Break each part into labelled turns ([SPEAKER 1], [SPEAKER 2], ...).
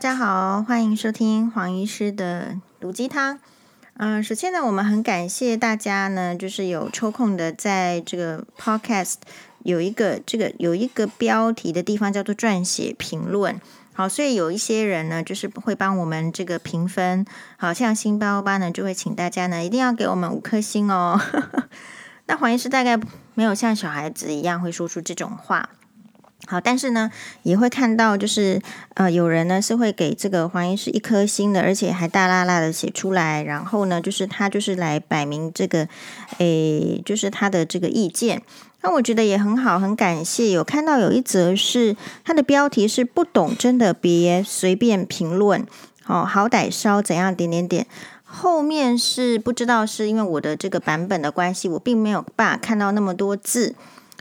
[SPEAKER 1] 大家好，欢迎收听黄医师的毒鸡汤。嗯、首先呢，我们很感谢大家呢，就是有抽空的在这个 Podcast 有一个这个有一个标题的地方叫做撰写评论。好，所以有一些人呢，就是会帮我们这个评分。好像星巴巴呢，就会请大家呢，一定要给我们五颗星哦。那黄医师大概没有像小孩子一样会说出这种话。好，但是呢，也会看到，就是呃，有人呢是会给这个黄医师一颗星的，而且还大啦啦的写出来。然后呢，就是他就是来摆明这个，诶，就是他的这个意见。那我觉得也很好，很感谢。有看到有一则是他的标题是“不懂真的别随便评论”，哦，好歹稍怎样点点点。后面是不知道是因为我的这个版本的关系，我并没有办法看到那么多字。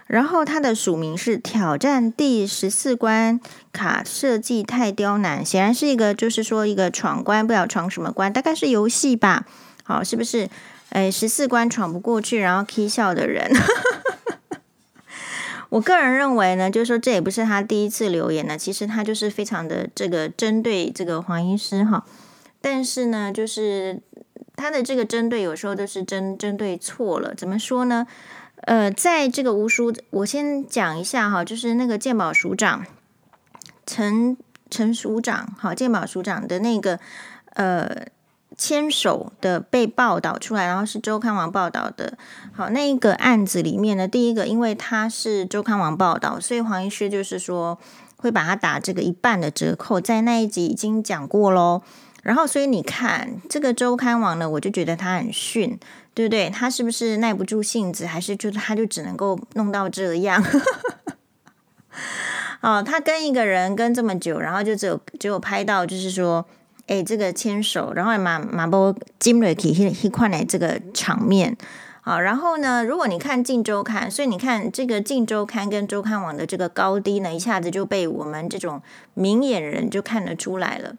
[SPEAKER 1] 然后他的署名是挑战第十四关卡设计太刁难，显然是一个就是说一个闯关，不知道闯什么关，大概是游戏吧？好，是不是？哎，十四关闯不过去，然后 K 笑的人。我个人认为呢，就是说这也不是他第一次留言呢，其实他就是非常的这个针对这个黄医师哈，但是呢，就是他的这个针对有时候都是针针对错了，怎么说呢？呃，在这个吴叔，我先讲一下哈，就是那个健保署长陈陈署长，好，健保署长的那个呃牵手的被报道出来，然后是周刊网报道的，好，那一个案子里面呢，第一个因为他是周刊网报道，所以黄医师就是说会把他打这个一半的折扣，在那一集已经讲过喽。然后，所以你看这个周刊网呢，我就觉得他很逊，对不对？他是不是耐不住性子，还是就他就只能够弄到这样？哦，他跟一个人跟这么久，然后就只有只有拍到，就是说，哎，这个牵手，然后马马波金瑞奇一一块的这个场面。好，然后呢，如果你看《镜周刊》，所以你看这个《镜周刊》跟周刊网的这个高低呢，一下子就被我们这种明眼人就看得出来了。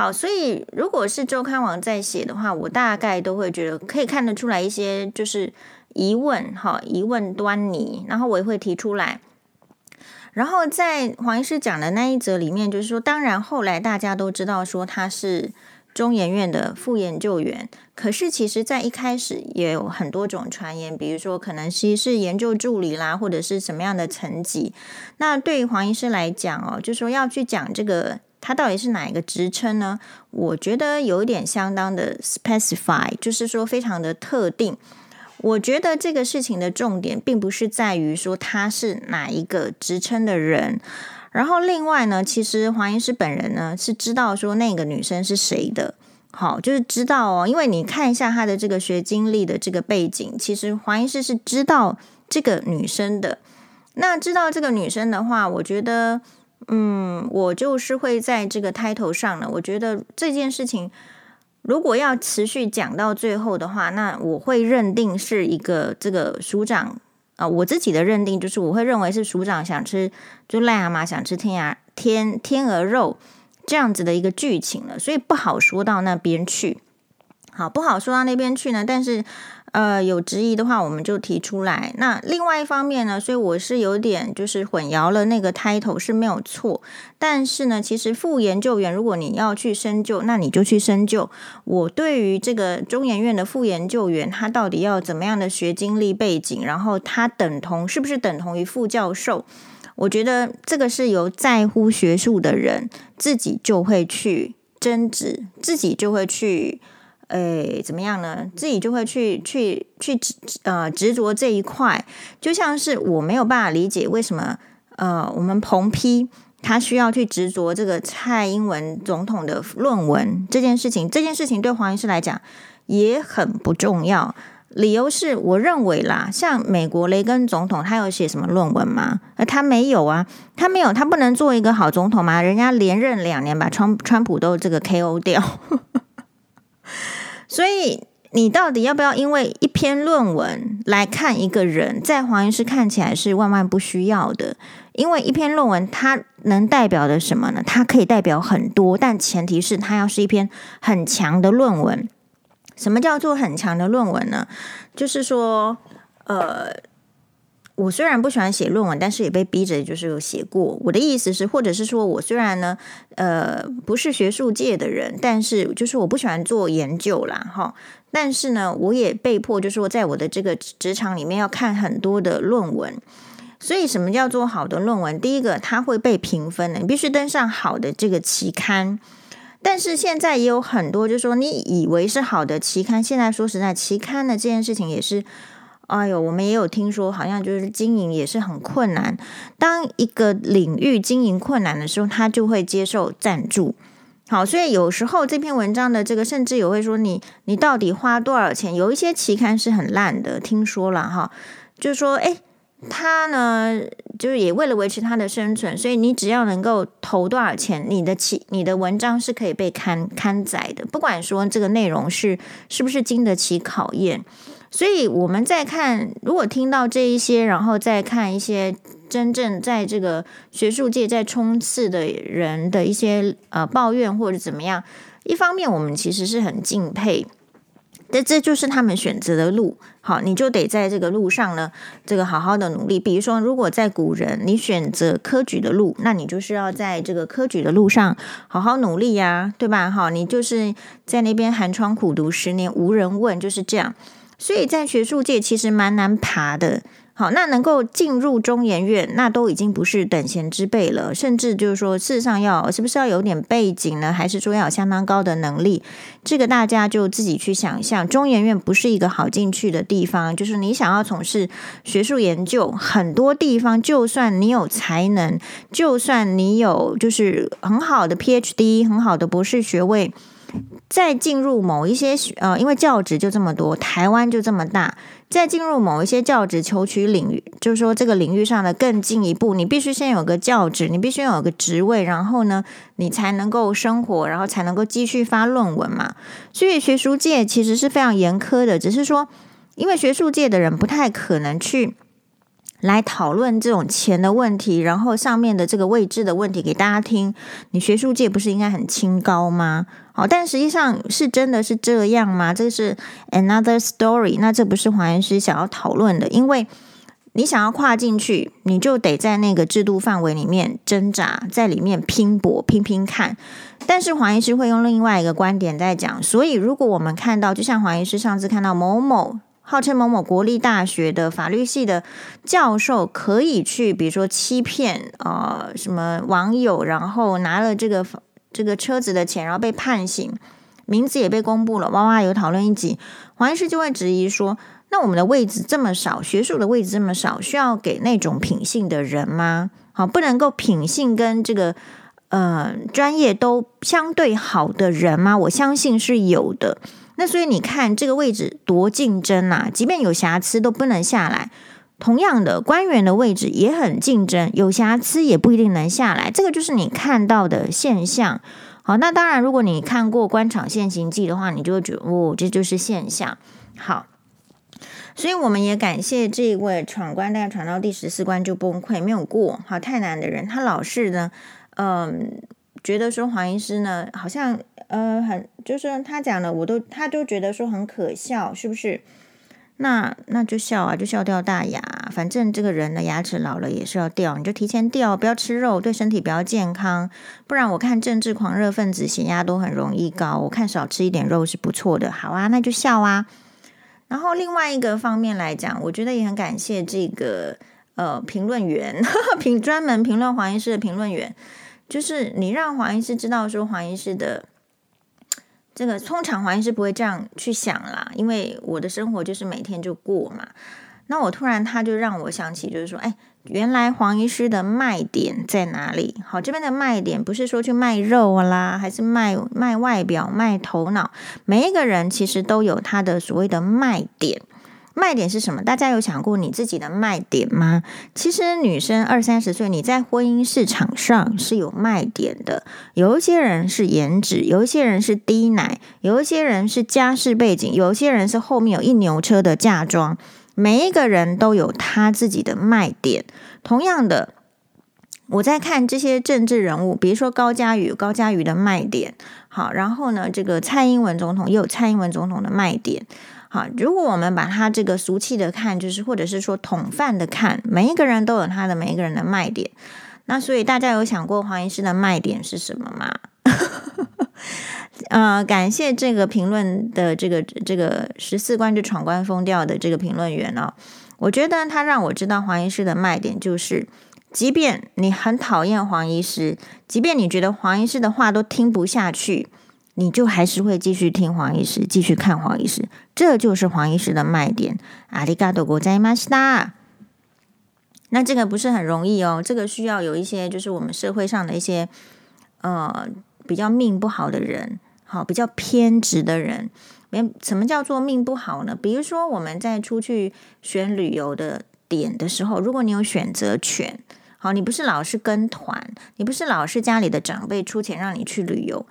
[SPEAKER 1] 好，所以如果是周刊网在写的话，我大概都会觉得可以看得出来一些就是疑问，哈，疑问端倪，然后我也会提出来。然后在黄医师讲的那一则里面，就是说，当然后来大家都知道说他是中研院的副研究员，可是其实在一开始也有很多种传言，比如说可能其实是研究助理啦，或者是什么样的层级。那对于黄医师来讲哦，就说要去讲这个。他到底是哪一个职称呢？我觉得有一点相当的 specify，就是说非常的特定。我觉得这个事情的重点并不是在于说他是哪一个职称的人。然后另外呢，其实黄医师本人呢是知道说那个女生是谁的。好，就是知道哦，因为你看一下他的这个学经历的这个背景，其实黄医师是知道这个女生的。那知道这个女生的话，我觉得。嗯，我就是会在这个 title 上呢。我觉得这件事情如果要持续讲到最后的话，那我会认定是一个这个署长啊、我自己的认定就是我会认为是署长想吃就癞蛤蟆想吃天涯天天鹅肉这样子的一个剧情了，所以不好说到那边去。好，不好说到那边去呢，但是。呃，有质疑的话，我们就提出来。那另外一方面呢，所以我是有点就是混淆了那个 title 是没有错。但是呢，其实副研究员，如果你要去深究，那你就去深究。我对于这个中研院的副研究员，他到底要怎么样的学经历背景，然后他等同是不是等同于副教授？我觉得这个是由在乎学术的人自己就会去争执，自己就会去。诶，怎么样呢？自己就会去去去执呃执着这一块，就像是我没有办法理解为什么呃我们彭批他需要去执着这个蔡英文总统的论文这件事情，这件事情对黄医师来讲也很不重要。理由是我认为啦，像美国雷根总统他有写什么论文吗？呃，他没有啊，他没有，他不能做一个好总统吗？人家连任两年把川川普都这个 KO 掉。所以，你到底要不要因为一篇论文来看一个人，在黄医师看起来是万万不需要的。因为一篇论文它能代表的什么呢？它可以代表很多，但前提是它要是一篇很强的论文。什么叫做很强的论文呢？就是说，呃，我虽然不喜欢写论文，但是也被逼着就是有写过。我的意思是，或者是说我虽然呢，呃，不是学术界的人，但是就是我不喜欢做研究啦，哈。但是呢，我也被迫就是说，在我的这个职场里面要看很多的论文。所以，什么叫做好的论文？第一个，它会被评分的，你必须登上好的这个期刊。但是现在也有很多，就是说你以为是好的期刊，现在说实在，期刊的这件事情也是。哎呦，我们也有听说，好像就是经营也是很困难。当一个领域经营困难的时候，他就会接受赞助。好，所以有时候这篇文章的这个，甚至也会说你你到底花多少钱？有一些期刊是很烂的，听说了哈，就是说，哎，他呢，就是也为了维持他的生存，所以你只要能够投多少钱，你的期你的文章是可以被刊刊载的，不管说这个内容是是不是经得起考验。所以我们在看，如果听到这一些，然后再看一些真正在这个学术界在冲刺的人的一些呃抱怨或者怎么样，一方面我们其实是很敬佩，但这就是他们选择的路。好，你就得在这个路上呢，这个好好的努力。比如说，如果在古人你选择科举的路，那你就是要在这个科举的路上好好努力呀，对吧？好，你就是在那边寒窗苦读十年无人问，就是这样。所以在学术界其实蛮难爬的，好，那能够进入中研院，那都已经不是等闲之辈了，甚至就是说，事实上要是不是要有点背景呢？还是说要有相当高的能力？这个大家就自己去想象。中研院不是一个好进去的地方，就是你想要从事学术研究，很多地方就算你有才能，就算你有就是很好的 PhD，很好的博士学位。再进入某一些学呃，因为教职就这么多，台湾就这么大。再进入某一些教职求取领域，就是说这个领域上的更进一步，你必须先有个教职，你必须有个职位，然后呢，你才能够生活，然后才能够继续发论文嘛。所以学术界其实是非常严苛的，只是说，因为学术界的人不太可能去。来讨论这种钱的问题，然后上面的这个位置的问题给大家听。你学术界不是应该很清高吗？好，但实际上是真的是这样吗？这是 another story。那这不是黄医师想要讨论的，因为你想要跨进去，你就得在那个制度范围里面挣扎，在里面拼搏拼拼看。但是黄医师会用另外一个观点在讲，所以如果我们看到，就像黄医师上次看到某某。号称某某国立大学的法律系的教授可以去，比如说欺骗、呃、什么网友，然后拿了这个这个车子的钱，然后被判刑，名字也被公布了，哇哇有讨论一集，黄医师就会质疑说：那我们的位置这么少，学术的位置这么少，需要给那种品性的人吗？好，不能够品性跟这个呃专业都相对好的人吗？我相信是有的。那所以你看这个位置多竞争啊！即便有瑕疵都不能下来。同样的，官员的位置也很竞争，有瑕疵也不一定能下来。这个就是你看到的现象。好，那当然，如果你看过《官场现形记》的话，你就会觉得哦，这就是现象。好，所以我们也感谢这一位闯关，大概闯到第十四关就崩溃，没有过。好，太难的人，他老是呢，嗯，觉得说黄医师呢，好像。呃，很就是他讲的，我都他都觉得说很可笑，是不是？那那就笑啊，就笑掉大牙。反正这个人的牙齿老了也是要掉，你就提前掉，不要吃肉，对身体比较健康。不然我看政治狂热分子血压都很容易高，我看少吃一点肉是不错的。好啊，那就笑啊。然后另外一个方面来讲，我觉得也很感谢这个呃评论员，评专门评论黄医师的评论员，就是你让黄医师知道说黄医师的。这个通常黄医师不会这样去想啦，因为我的生活就是每天就过嘛。那我突然他就让我想起，就是说，哎，原来黄医师的卖点在哪里？好，这边的卖点不是说去卖肉啦，还是卖卖外表、卖头脑。每一个人其实都有他的所谓的卖点。卖点是什么？大家有想过你自己的卖点吗？其实女生二三十岁，你在婚姻市场上是有卖点的。有一些人是颜值，有一些人是低奶，有一些人是家世背景，有一些人是后面有一牛车的嫁妆。每一个人都有他自己的卖点。同样的，我在看这些政治人物，比如说高嘉瑜，高嘉瑜的卖点。好，然后呢，这个蔡英文总统也有蔡英文总统的卖点。好，如果我们把它这个俗气的看，就是或者是说统泛的看，每一个人都有他的每一个人的卖点。那所以大家有想过黄医师的卖点是什么吗？呃，感谢这个评论的这个这个十四关就闯关疯掉的这个评论员哦，我觉得他让我知道黄医师的卖点就是，即便你很讨厌黄医师，即便你觉得黄医师的话都听不下去，你就还是会继续听黄医师，继续看黄医师，这就是黄医师的卖点。阿里嘎多国在马西达。那这个不是很容易哦，这个需要有一些就是我们社会上的一些呃比较命不好的人。好，比较偏执的人，没什么叫做命不好呢？比如说我们在出去选旅游的点的时候，如果你有选择权，好，你不是老是跟团，你不是老是家里的长辈出钱让你去旅游，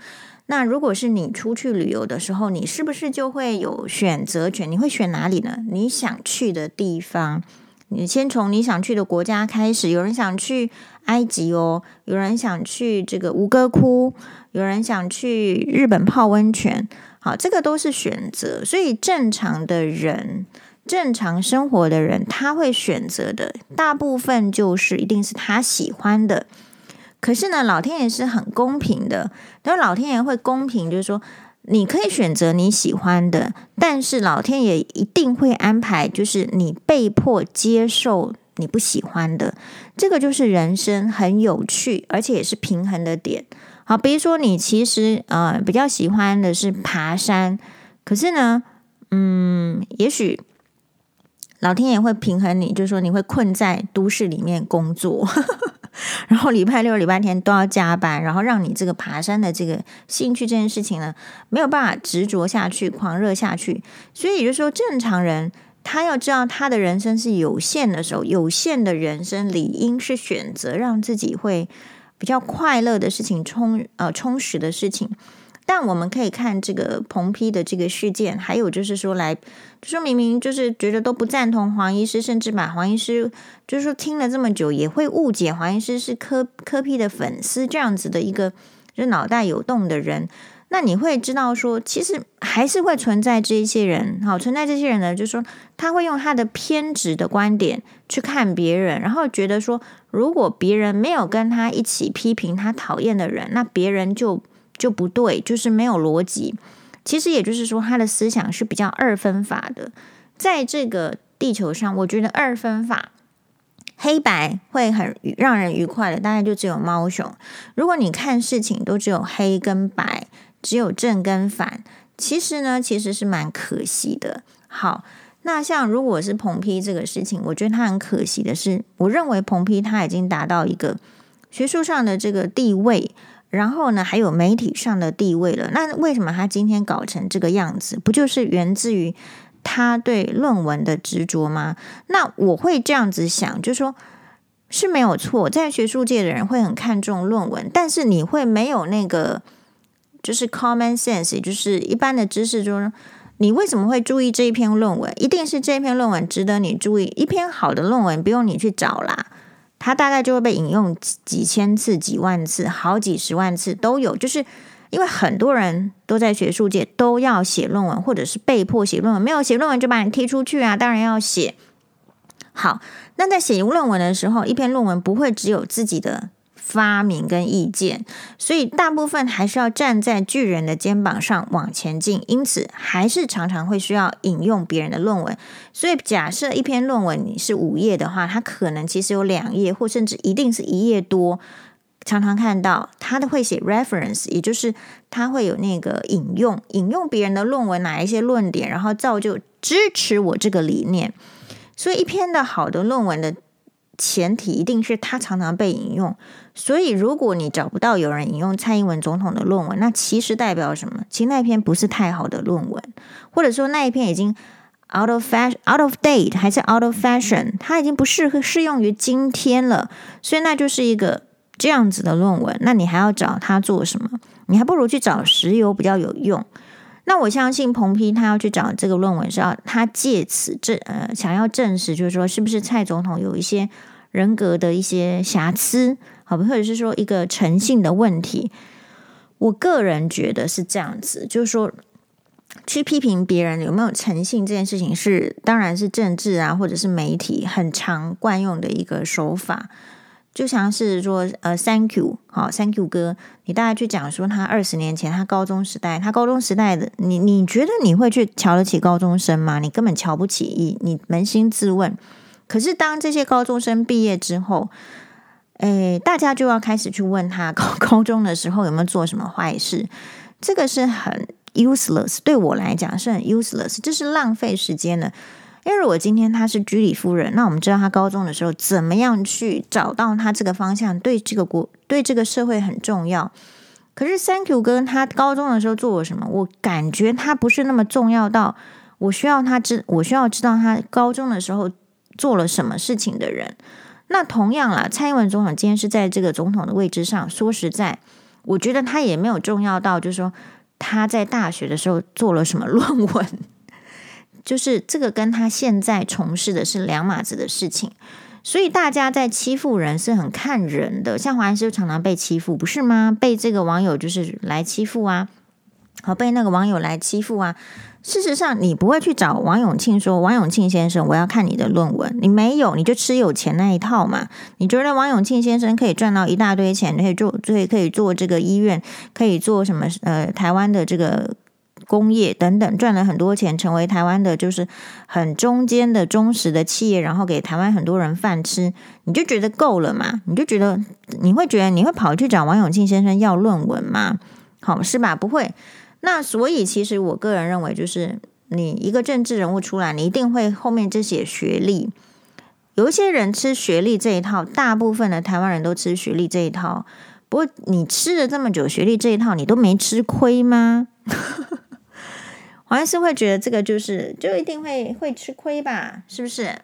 [SPEAKER 1] 那如果是你出去旅游的时候，你是不是就会有选择权？你会选哪里呢？你想去的地方，你先从你想去的国家开始。有人想去埃及哦，有人想去这个吴哥窟。有人想去日本泡温泉，好，这个都是选择。所以正常的人，正常生活的人，他会选择的大部分就是一定是他喜欢的。可是呢，老天爷是很公平的，但老天爷会公平，就是说你可以选择你喜欢的，但是老天爷一定会安排，就是你被迫接受你不喜欢的。这个就是人生很有趣，而且也是平衡的点。好，比如说你其实呃比较喜欢的是爬山，可是呢，嗯，也许老天爷会平衡你，就是说你会困在都市里面工作，然后礼拜六、礼拜天都要加班，然后让你这个爬山的这个兴趣这件事情呢没有办法执着下去、狂热下去。所以也就是说，正常人他要知道他的人生是有限的时候，有限的人生理应是选择让自己会。比较快乐的事情，充呃充实的事情，但我们可以看这个彭批的这个事件，还有就是说来，就说明明就是觉得都不赞同黄医师，甚至把黄医师就是说听了这么久，也会误解黄医师是柯柯批的粉丝这样子的一个就脑袋有洞的人。那你会知道说，其实还是会存在这些人，好，存在这些人呢，就是说他会用他的偏执的观点去看别人，然后觉得说，如果别人没有跟他一起批评他讨厌的人，那别人就就不对，就是没有逻辑。其实也就是说，他的思想是比较二分法的。在这个地球上，我觉得二分法黑白会很让人愉快的，大概就只有猫熊。如果你看事情都只有黑跟白。只有正跟反，其实呢，其实是蛮可惜的。好，那像如果是彭批这个事情，我觉得他很可惜的是，我认为彭批他已经达到一个学术上的这个地位，然后呢，还有媒体上的地位了。那为什么他今天搞成这个样子？不就是源自于他对论文的执着吗？那我会这样子想，就是说是没有错，在学术界的人会很看重论文，但是你会没有那个。就是 common sense，就是一般的知识中，你为什么会注意这一篇论文？一定是这篇论文值得你注意。一篇好的论文不用你去找啦，它大概就会被引用几千次、几万次、好几十万次都有。就是因为很多人都在学术界都要写论文，或者是被迫写论文，没有写论文就把你踢出去啊！当然要写。好，那在写论文的时候，一篇论文不会只有自己的。发明跟意见，所以大部分还是要站在巨人的肩膀上往前进，因此还是常常会需要引用别人的论文。所以假设一篇论文你是五页的话，它可能其实有两页，或甚至一定是一页多。常常看到他都会写 reference，也就是他会有那个引用，引用别人的论文哪一些论点，然后造就支持我这个理念。所以一篇的好的论文的前提一定是他常常被引用。所以，如果你找不到有人引用蔡英文总统的论文，那其实代表什么？其实那一篇不是太好的论文，或者说那一篇已经 out of fashion、out of date，还是 out of fashion，它已经不适合适用于今天了。所以，那就是一个这样子的论文。那你还要找他做什么？你还不如去找石油比较有用。那我相信彭批他要去找这个论文，是要他借此证呃想要证实，就是说是不是蔡总统有一些人格的一些瑕疵。好，或者是说一个诚信的问题，我个人觉得是这样子，就是说，去批评别人有没有诚信这件事情是，当然是政治啊，或者是媒体很常惯用的一个手法。就像是说，呃，Thank you，好，Thank you 哥，你大概去讲说他二十年前他高中时代，他高中时代的你，你觉得你会去瞧得起高中生吗？你根本瞧不起，你你扪心自问。可是当这些高中生毕业之后，诶，大家就要开始去问他高 高中的时候有没有做什么坏事，这个是很。useless 对我来讲是很 useless，这是浪费时间的。因为如果今天他是居里夫人，那我们知道他高中的时候怎么样去找到他这个方向，对这个国对这个社会很重要。可是 Thank you 哥他高中的时候做了什么？我感觉他不是那么重要到我需要他知，我需要知道他高中的时候做了什么事情的人。那同样啦，蔡英文总统今天是在这个总统的位置上，说实在，我觉得他也没有重要到，就是说。他在大学的时候做了什么 论文？就是这个跟他现在从事的是两码子的事情，所以大家在欺负人是很看人的。像黄医师常常被欺负，不是吗？被这个网友就是来欺负啊，好，被那个网友来欺负啊。事实上，你不会去找王永庆说：“王永庆先生，我要看你的论文。”你没有，你就吃有钱那一套嘛。你觉得王永庆先生可以赚到一大堆钱，可以做，可以可以做这个医院，可以做什么？呃，台湾的这个工业等等，赚了很多钱，成为台湾的就是很中间的忠实的企业，然后给台湾很多人饭吃，你就觉得够了嘛？你就觉得你会觉得你会跑去找王永庆先生要论文吗？好，是吧？不会。那所以，其实我个人认为，就是你一个政治人物出来，你一定会后面这些学历。有一些人吃学历这一套，大部分的台湾人都吃学历这一套。不过，你吃了这么久学历这一套，你都没吃亏吗？我还是会觉得这个就是就一定会会吃亏吧？是不是？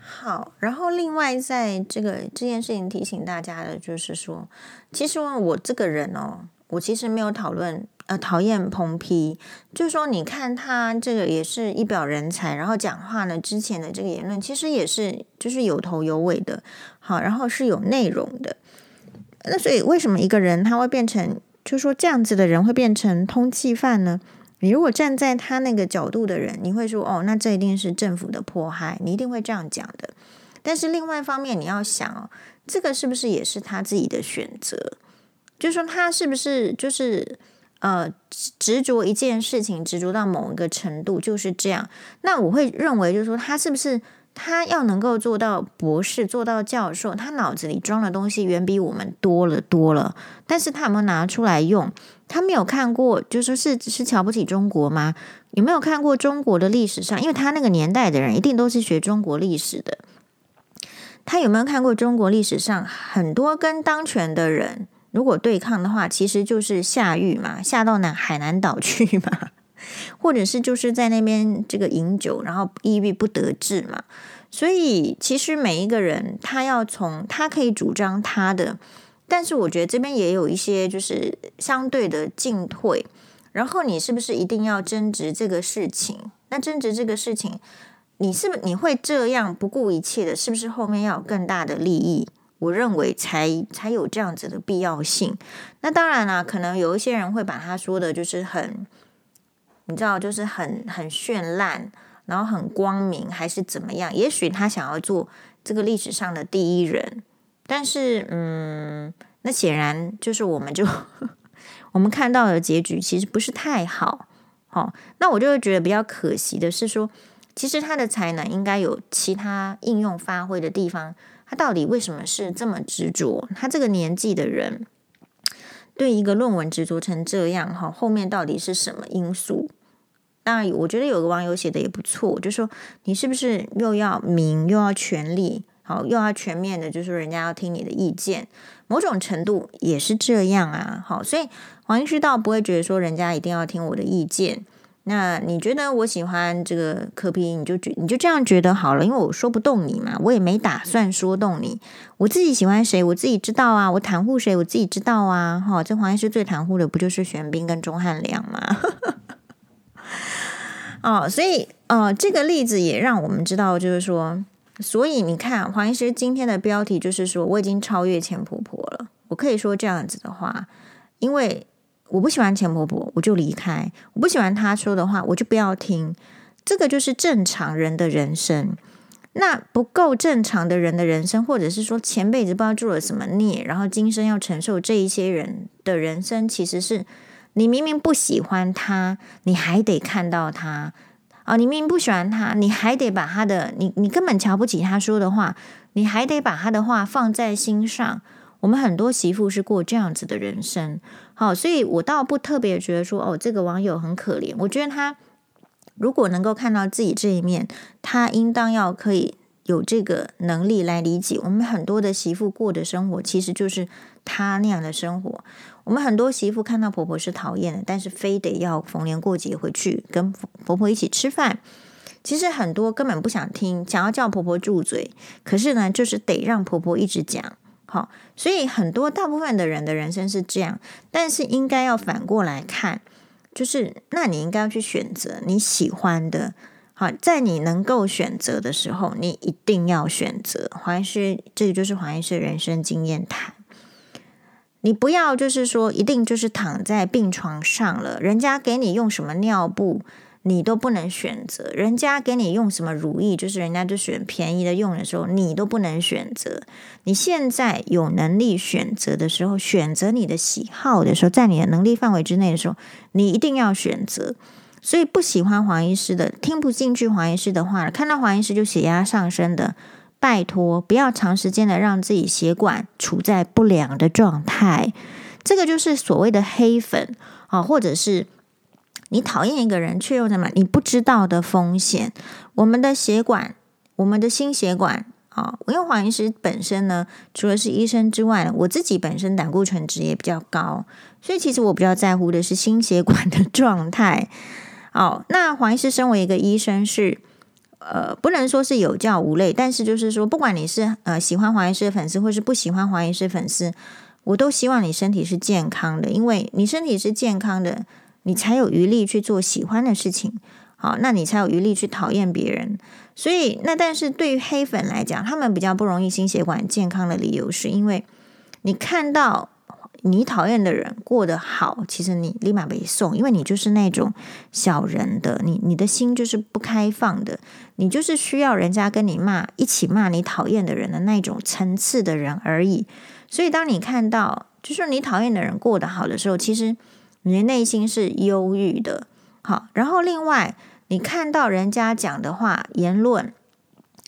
[SPEAKER 1] 好，然后另外在这个这件事情提醒大家的就是说，其实我这个人哦，我其实没有讨论。呃，讨厌蓬批，就是说，你看他这个也是一表人才，然后讲话呢，之前的这个言论其实也是就是有头有尾的，好，然后是有内容的。那所以为什么一个人他会变成，就是说这样子的人会变成通缉犯呢？你如果站在他那个角度的人，你会说，哦，那这一定是政府的迫害，你一定会这样讲的。但是另外一方面，你要想哦，这个是不是也是他自己的选择？就是说他是不是就是。呃，执着一件事情，执着到某一个程度就是这样。那我会认为，就是说，他是不是他要能够做到博士，做到教授，他脑子里装的东西远比我们多了多了。但是他有没有拿出来用？他没有看过，就是是是瞧不起中国吗？有没有看过中国的历史上？因为他那个年代的人一定都是学中国历史的。他有没有看过中国历史上很多跟当权的人？如果对抗的话，其实就是下狱嘛，下到南海南岛去嘛，或者是就是在那边这个饮酒，然后抑郁不得志嘛。所以其实每一个人他要从他可以主张他的，但是我觉得这边也有一些就是相对的进退。然后你是不是一定要争执这个事情？那争执这个事情，你是不是你会这样不顾一切的？是不是后面要有更大的利益？我认为才才有这样子的必要性。那当然啦，可能有一些人会把他说的，就是很，你知道，就是很很绚烂，然后很光明，还是怎么样？也许他想要做这个历史上的第一人，但是，嗯，那显然就是我们就 我们看到的结局其实不是太好。好，那我就会觉得比较可惜的是说，其实他的才能应该有其他应用发挥的地方。他到底为什么是这么执着？他这个年纪的人对一个论文执着成这样，哈，后面到底是什么因素？当然，我觉得有个网友写的也不错，就说你是不是又要名又要权力，好，又要全面的，就是人家要听你的意见，某种程度也是这样啊，好，所以黄医师倒不会觉得说人家一定要听我的意见。那你觉得我喜欢这个柯 P，你就觉你就这样觉得好了，因为我说不动你嘛，我也没打算说动你。我自己喜欢谁，我自己知道啊，我袒护谁，我自己知道啊。哈、这黄医师最袒护的不就是玄彬跟钟汉良吗？哦，所以呃，这个例子也让我们知道，就是说，所以你看，黄医师今天的标题就是说，我已经超越钱婆婆了。我可以说这样子的话，因为。我不喜欢前婆婆，我就离开；我不喜欢她说的话，我就不要听。这个就是正常人的人生。那不够正常的人的人生，或者是说前辈子不知道做了什么孽，然后今生要承受这一些人的人生，其实是你明明不喜欢他，你还得看到他啊！你明明不喜欢他，你还得把他的你你根本瞧不起他说的话，你还得把他的话放在心上。我们很多媳妇是过这样子的人生，好，所以我倒不特别觉得说哦，这个网友很可怜。我觉得他。如果能够看到自己这一面，他应当要可以有这个能力来理解我们很多的媳妇过的生活，其实就是他那样的生活。我们很多媳妇看到婆婆是讨厌的，但是非得要逢年过节回去跟婆婆一起吃饭。其实很多根本不想听，想要叫婆婆住嘴，可是呢，就是得让婆婆一直讲。好，所以很多大部分的人的人生是这样，但是应该要反过来看。就是，那你应该要去选择你喜欢的。好，在你能够选择的时候，你一定要选择。黄医师，这个就是黄医师人生经验谈。你不要就是说，一定就是躺在病床上了，人家给你用什么尿布。你都不能选择，人家给你用什么乳液，就是人家就选便宜的用的时候，你都不能选择。你现在有能力选择的时候，选择你的喜好的时候，在你的能力范围之内的时候，你一定要选择。所以不喜欢黄医师的，听不进去黄医师的话，看到黄医师就血压上升的，拜托不要长时间的让自己血管处在不良的状态。这个就是所谓的黑粉啊，或者是。你讨厌一个人，却又什么？你不知道的风险。我们的血管，我们的心血管啊，因为黄医师本身呢，除了是医生之外，我自己本身胆固醇值也比较高，所以其实我比较在乎的是心血管的状态。哦，那黄医师身为一个医生是，呃，不能说是有教无类，但是就是说，不管你是呃喜欢黄医师的粉丝，或是不喜欢黄医师粉丝，我都希望你身体是健康的，因为你身体是健康的。你才有余力去做喜欢的事情，好，那你才有余力去讨厌别人。所以，那但是对于黑粉来讲，他们比较不容易心血管健康的理由，是因为你看到你讨厌的人过得好，其实你立马被送，因为你就是那种小人的，你你的心就是不开放的，你就是需要人家跟你骂，一起骂你讨厌的人的那种层次的人而已。所以，当你看到就是你讨厌的人过得好的时候，其实。你的内心是忧郁的，好，然后另外你看到人家讲的话、言论，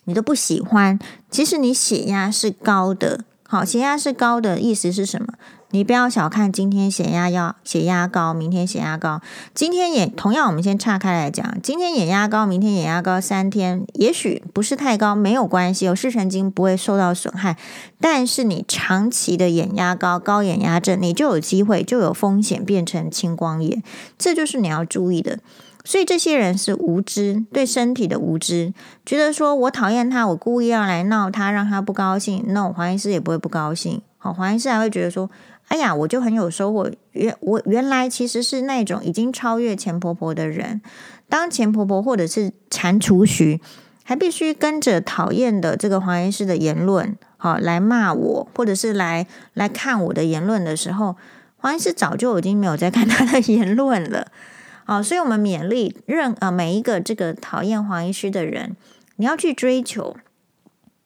[SPEAKER 1] 你都不喜欢，其实你血压是高的，好，血压是高的意思是什么？你不要小看今天血压要血压高，明天血压高，今天也同样，我们先岔开来讲，今天眼压高，明天眼压高，三天也许不是太高，没有关系，有视神经不会受到损害，但是你长期的眼压高，高眼压症，你就有机会就有风险变成青光眼，这就是你要注意的。所以这些人是无知，对身体的无知，觉得说我讨厌他，我故意要来闹他，让他不高兴，那我黄医师也不会不高兴，好，黄医师还会觉得说。哎呀，我就很有收获。原我原来其实是那种已经超越钱婆婆的人。当钱婆婆或者是蟾蜍徐，还必须跟着讨厌的这个黄医师的言论，好来骂我，或者是来来看我的言论的时候，黄医师早就已经没有在看他的 言论了。好，所以我们勉励任呃每一个这个讨厌黄医师的人，你要去追求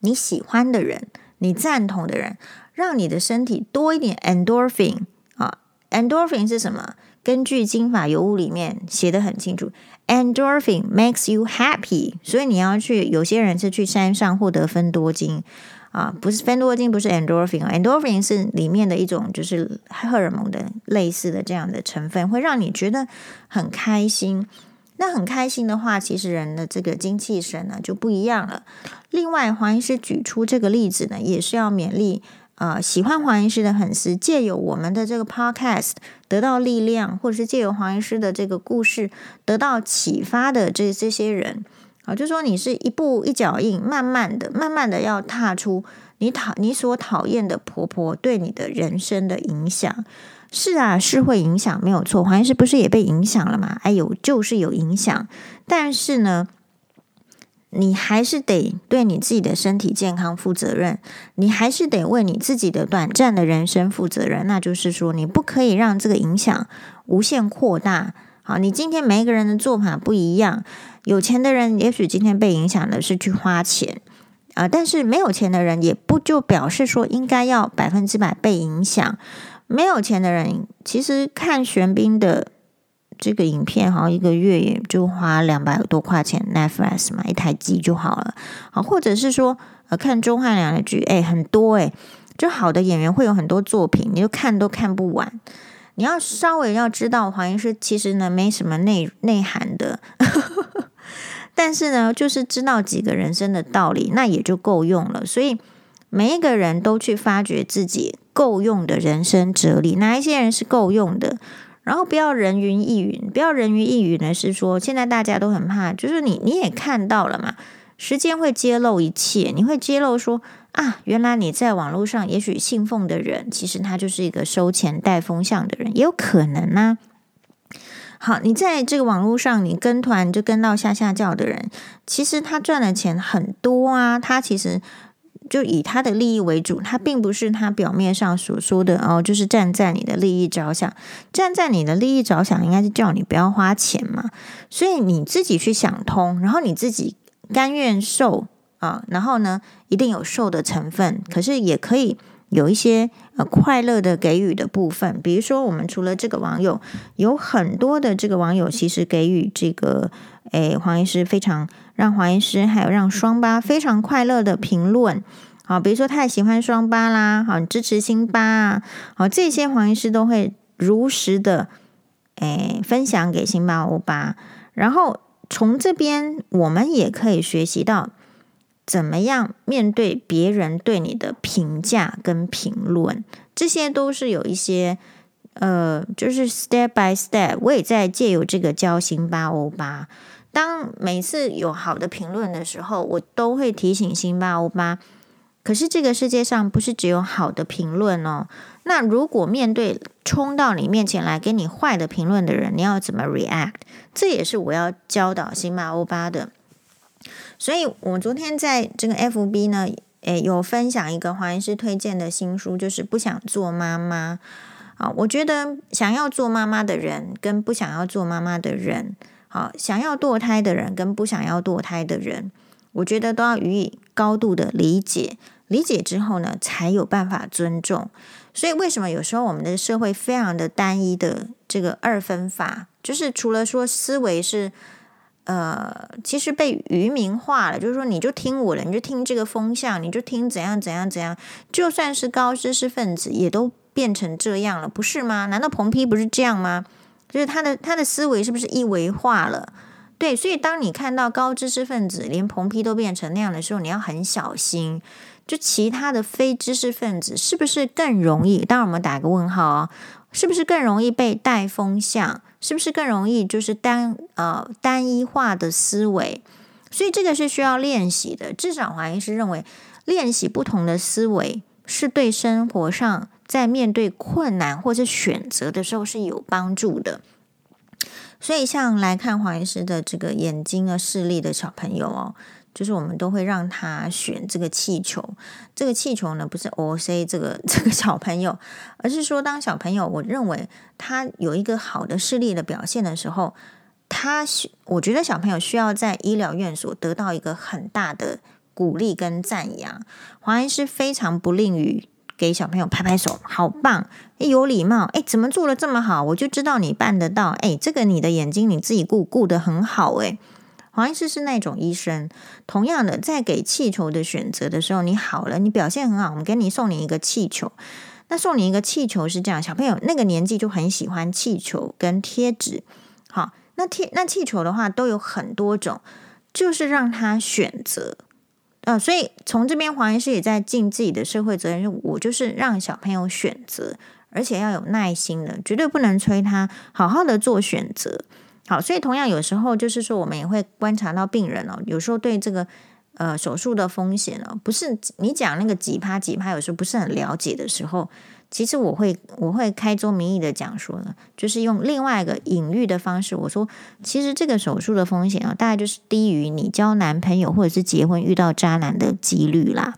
[SPEAKER 1] 你喜欢的人，你赞同的人。让你的身体多一点 endorphin 啊，endorphin 是什么？根据金法尤物里面写得很清楚，endorphin makes you happy。所以你要去，有些人是去山上获得芬多精啊，不是芬多精，不是 endorphin，endorphin 是里面的一种就是荷尔蒙的类似的这样的成分，会让你觉得很开心。那很开心的话，其实人的这个精气神呢就不一样了。另外，黄医师举出这个例子呢，也是要勉励。啊、呃，喜欢黄医师的粉丝，借由我们的这个 podcast 得到力量，或者是借由黄医师的这个故事得到启发的这这些人，啊，就说你是一步一脚印，慢慢的、慢慢的要踏出你讨你所讨厌的婆婆对你的人生的影响。是啊，是会影响，没有错。黄医师不是也被影响了吗？哎呦，就是有影响。但是呢，你还是得对你自己的身体健康负责任，你还是得为你自己的短暂的人生负责任。那就是说，你不可以让这个影响无限扩大。好，你今天每一个人的做法不一样，有钱的人也许今天被影响的是去花钱啊，但是没有钱的人也不就表示说应该要百分之百被影响。没有钱的人其实看玄彬的。这个影片好像一个月也就花两百多块钱，Netflix 嘛，一台机就好了。好，或者是说，呃，看钟汉良的剧，哎，很多哎，就好的演员会有很多作品，你就看都看不完。你要稍微要知道黄医师其实呢没什么内内涵的，但是呢，就是知道几个人生的道理，那也就够用了。所以每一个人都去发掘自己够用的人生哲理，哪一些人是够用的？然后不要人云亦云，不要人云亦云呢，是说现在大家都很怕，就是你你也看到了嘛，时间会揭露一切，你会揭露说啊，原来你在网络上也许信奉的人，其实他就是一个收钱带风向的人，也有可能呢、啊。好，你在这个网络上你跟团就跟到下下叫的人，其实他赚的钱很多啊，他其实。就以他的利益为主，他并不是他表面上所说的哦，就是站在你的利益着想，站在你的利益着想，应该是叫你不要花钱嘛。所以你自己去想通，然后你自己甘愿受啊，然后呢，一定有受的成分，可是也可以有一些呃快乐的给予的部分。比如说，我们除了这个网友，有很多的这个网友其实给予这个诶黄医师非常。让黄医师还有让双八非常快乐的评论，好，比如说太喜欢双八啦，好，支持辛巴啊，好，这些黄医师都会如实的诶分享给辛巴欧巴，然后从这边我们也可以学习到怎么样面对别人对你的评价跟评论，这些都是有一些呃，就是 step by step，我也在借由这个教辛巴欧巴。当每次有好的评论的时候，我都会提醒辛巴欧巴。可是这个世界上不是只有好的评论哦。那如果面对冲到你面前来给你坏的评论的人，你要怎么 react？这也是我要教导辛巴欧巴的。所以我昨天在这个 FB 呢，诶，有分享一个黄医师推荐的新书，就是不想做妈妈啊。我觉得想要做妈妈的人跟不想要做妈妈的人。好，想要堕胎的人跟不想要堕胎的人，我觉得都要予以高度的理解。理解之后呢，才有办法尊重。所以，为什么有时候我们的社会非常的单一的这个二分法，就是除了说思维是呃，其实被愚民化了，就是说你就听我的，你就听这个风向，你就听怎样怎样怎样，就算是高知识分子也都变成这样了，不是吗？难道彭批不是这样吗？就是他的他的思维是不是一维化了？对，所以当你看到高知识分子连彭批都变成那样的时候，你要很小心。就其他的非知识分子是不是更容易？当然我们打个问号啊、是不是更容易被带风向？是不是更容易就是单呃单一化的思维？所以这个是需要练习的。至少黄医师认为，练习不同的思维是对生活上。在面对困难或是选择的时候是有帮助的，所以像来看黄医师的这个眼睛啊视力的小朋友哦，就是我们都会让他选这个气球。这个气球呢，不是 O C 这个这个小朋友，而是说当小朋友我认为他有一个好的视力的表现的时候，他需我觉得小朋友需要在医疗院所得到一个很大的鼓励跟赞扬。黄医师非常不吝于。给小朋友拍拍手，好棒！诶，有礼貌，诶，怎么做的这么好？我就知道你办得到。诶，这个你的眼睛你自己顾顾得很好。诶，黄医师是那种医生。同样的，在给气球的选择的时候，你好了，你表现很好，我们给你送你一个气球。那送你一个气球是这样，小朋友那个年纪就很喜欢气球跟贴纸。好，那贴那气球的话都有很多种，就是让他选择。呃，所以从这边黄医师也在尽自己的社会责任，我就是让小朋友选择，而且要有耐心的，绝对不能催他好好的做选择。好，所以同样有时候就是说，我们也会观察到病人哦，有时候对这个呃手术的风险哦，不是你讲那个几趴几趴，有时候不是很了解的时候，其实我会我会开宗明义的讲说呢，就是用另外一个隐喻的方式，我说其实这个手术的风险啊，大概就是低于你交男朋友或者是结婚遇到渣男的几率啦。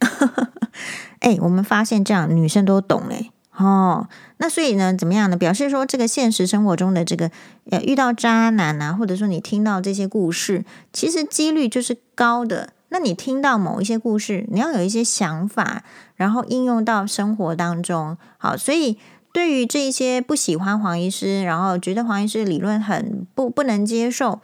[SPEAKER 1] 哎，我们发现这样女生都懂嘞。哦，那所以呢，怎么样呢？表示说，这个现实生活中的这个呃，遇到渣男啊，或者说你听到这些故事，其实几率就是高的。那你听到某一些故事，你要有一些想法，然后应用到生活当中。好，所以对于这些不喜欢黄医师，然后觉得黄医师理论很不不能接受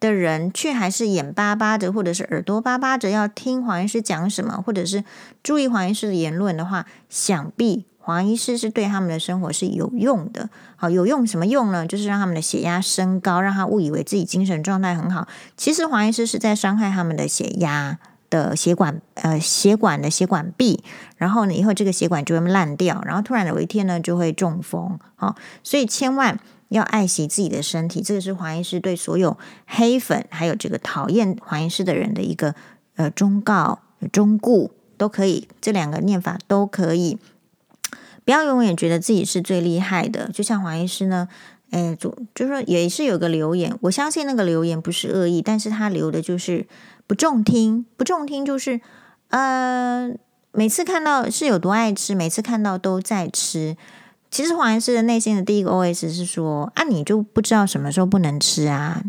[SPEAKER 1] 的人，却还是眼巴巴的，或者是耳朵巴巴的要听黄医师讲什么，或者是注意黄医师的言论的话，想必。黄医师是对他们的生活是有用的，好，有用什么用呢？就是让他们的血压升高，让他误以为自己精神状态很好。其实黄医师是在伤害他们的血压的血管，呃，血管的血管壁。然后呢，以后这个血管就会烂掉，然后突然有一天呢，就会中风。好，所以千万要爱惜自己的身体。这个是黄医师对所有黑粉还有这个讨厌黄医师的人的一个呃忠告、忠告都可以，这两个念法都可以。不要永远觉得自己是最厉害的，就像黄医师呢，诶，就就说也是有个留言，我相信那个留言不是恶意，但是他留的就是不中听，不中听就是，呃，每次看到是有多爱吃，每次看到都在吃。其实黄医师的内心的第一个 OS 是说，啊，你就不知道什么时候不能吃啊？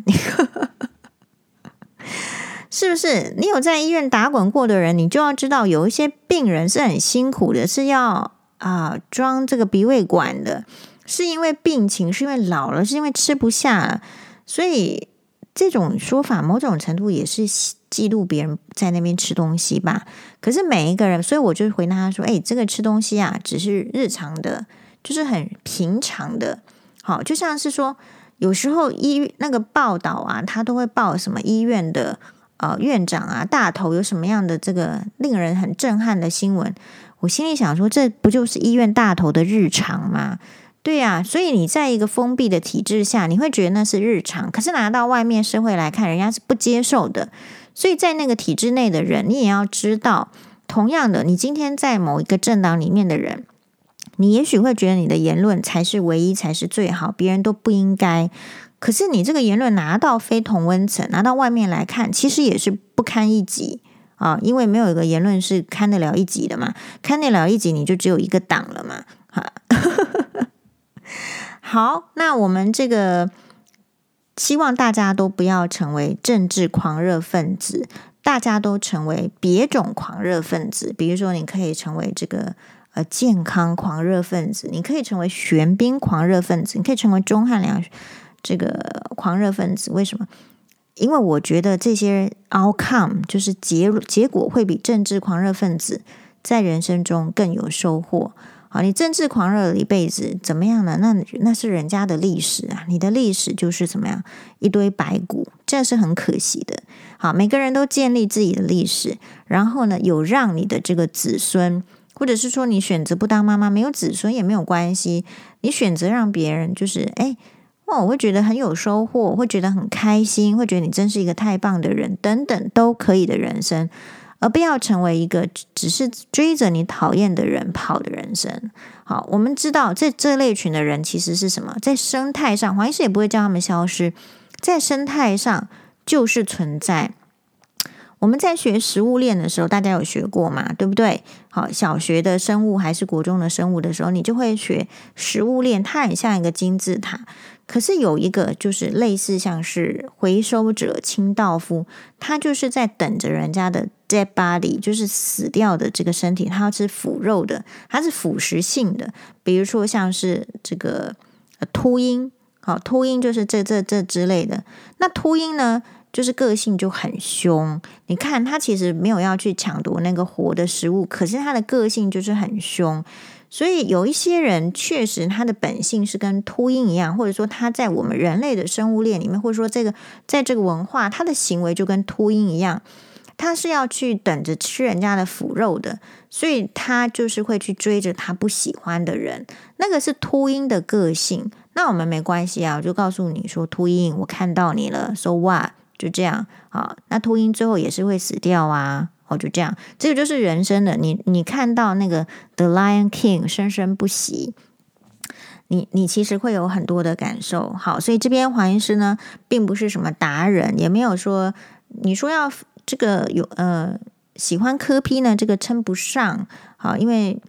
[SPEAKER 1] 是不是？你有在医院打滚过的人，你就要知道，有一些病人是很辛苦的，是要。啊，装这个鼻胃管的，是因为病情，是因为老了，是因为吃不下了，所以这种说法某种程度也是记录别人在那边吃东西吧。可是每一个人，所以我就回答他说：“哎，这个吃东西啊，只是日常的，就是很平常的。好，就像是说，有时候医那个报道啊，他都会报什么医院的呃院长啊大头有什么样的这个令人很震撼的新闻。”我心里想说，这不就是医院大头的日常吗？对呀，所以你在一个封闭的体制下，你会觉得那是日常。可是拿到外面社会来看，人家是不接受的。所以在那个体制内的人，你也要知道，同样的，你今天在某一个政党里面的人，你也许会觉得你的言论才是唯一，才是最好，别人都不应该。可是你这个言论拿到非同温层，拿到外面来看，其实也是不堪一击。啊，因为没有一个言论是看得了一集的嘛，看得了一集你就只有一个党了嘛。哈，好，那我们这个希望大家都不要成为政治狂热分子，大家都成为别种狂热分子。比如说，你可以成为这个呃健康狂热分子，你可以成为玄彬狂热分子，你可以成为钟汉良这个狂热分子。为什么？因为我觉得这些 outcome 就是结结果会比政治狂热分子在人生中更有收获。好，你政治狂热了一辈子怎么样呢？那那是人家的历史啊，你的历史就是怎么样一堆白骨，这是很可惜的。好，每个人都建立自己的历史，然后呢，有让你的这个子孙，或者是说你选择不当妈妈，没有子孙也没有关系，你选择让别人就是哎。哦，我会觉得很有收获，会觉得很开心，会觉得你真是一个太棒的人，等等都可以的人生，而不要成为一个只是追着你讨厌的人跑的人生。好，我们知道这这类群的人其实是什么？在生态上，黄医师也不会叫他们消失，在生态上就是存在。我们在学食物链的时候，大家有学过嘛？对不对？好，小学的生物还是国中的生物的时候，你就会学食物链，它很像一个金字塔。可是有一个就是类似像是回收者清道夫，他就是在等着人家的 dead body，就是死掉的这个身体，他要吃腐肉的，它是腐蚀性的。比如说像是这个秃鹰，好，秃鹰就是这这这之类的。那秃鹰呢？就是个性就很凶，你看他其实没有要去抢夺那个活的食物，可是他的个性就是很凶。所以有一些人确实他的本性是跟秃鹰一样，或者说他在我们人类的生物链里面，或者说这个在这个文化，他的行为就跟秃鹰一样，他是要去等着吃人家的腐肉的，所以他就是会去追着他不喜欢的人，那个是秃鹰的个性。那我们没关系啊，我就告诉你说，秃鹰，我看到你了，说、so、哇。就这样，啊，那秃鹰最后也是会死掉啊，哦，就这样，这个就是人生的。你你看到那个《The Lion King》生生不息，你你其实会有很多的感受。好，所以这边黄医师呢，并不是什么达人，也没有说你说要这个有呃喜欢柯 P 呢，这个称不上。好，因为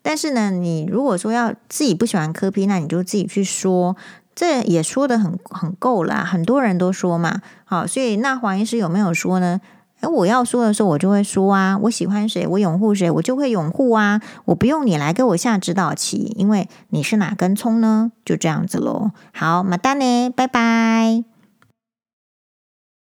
[SPEAKER 1] 但是呢，你如果说要自己不喜欢柯 P，那你就自己去说，这也说的很很够了，很多人都说嘛。好，所以那黄医师有没有说呢？哎，我要说的时候，我就会说啊，我喜欢谁，我拥护谁，我就会拥护啊，我不用你来给我下指导棋，因为你是哪根葱呢？就这样子喽。好，马丹呢，拜拜。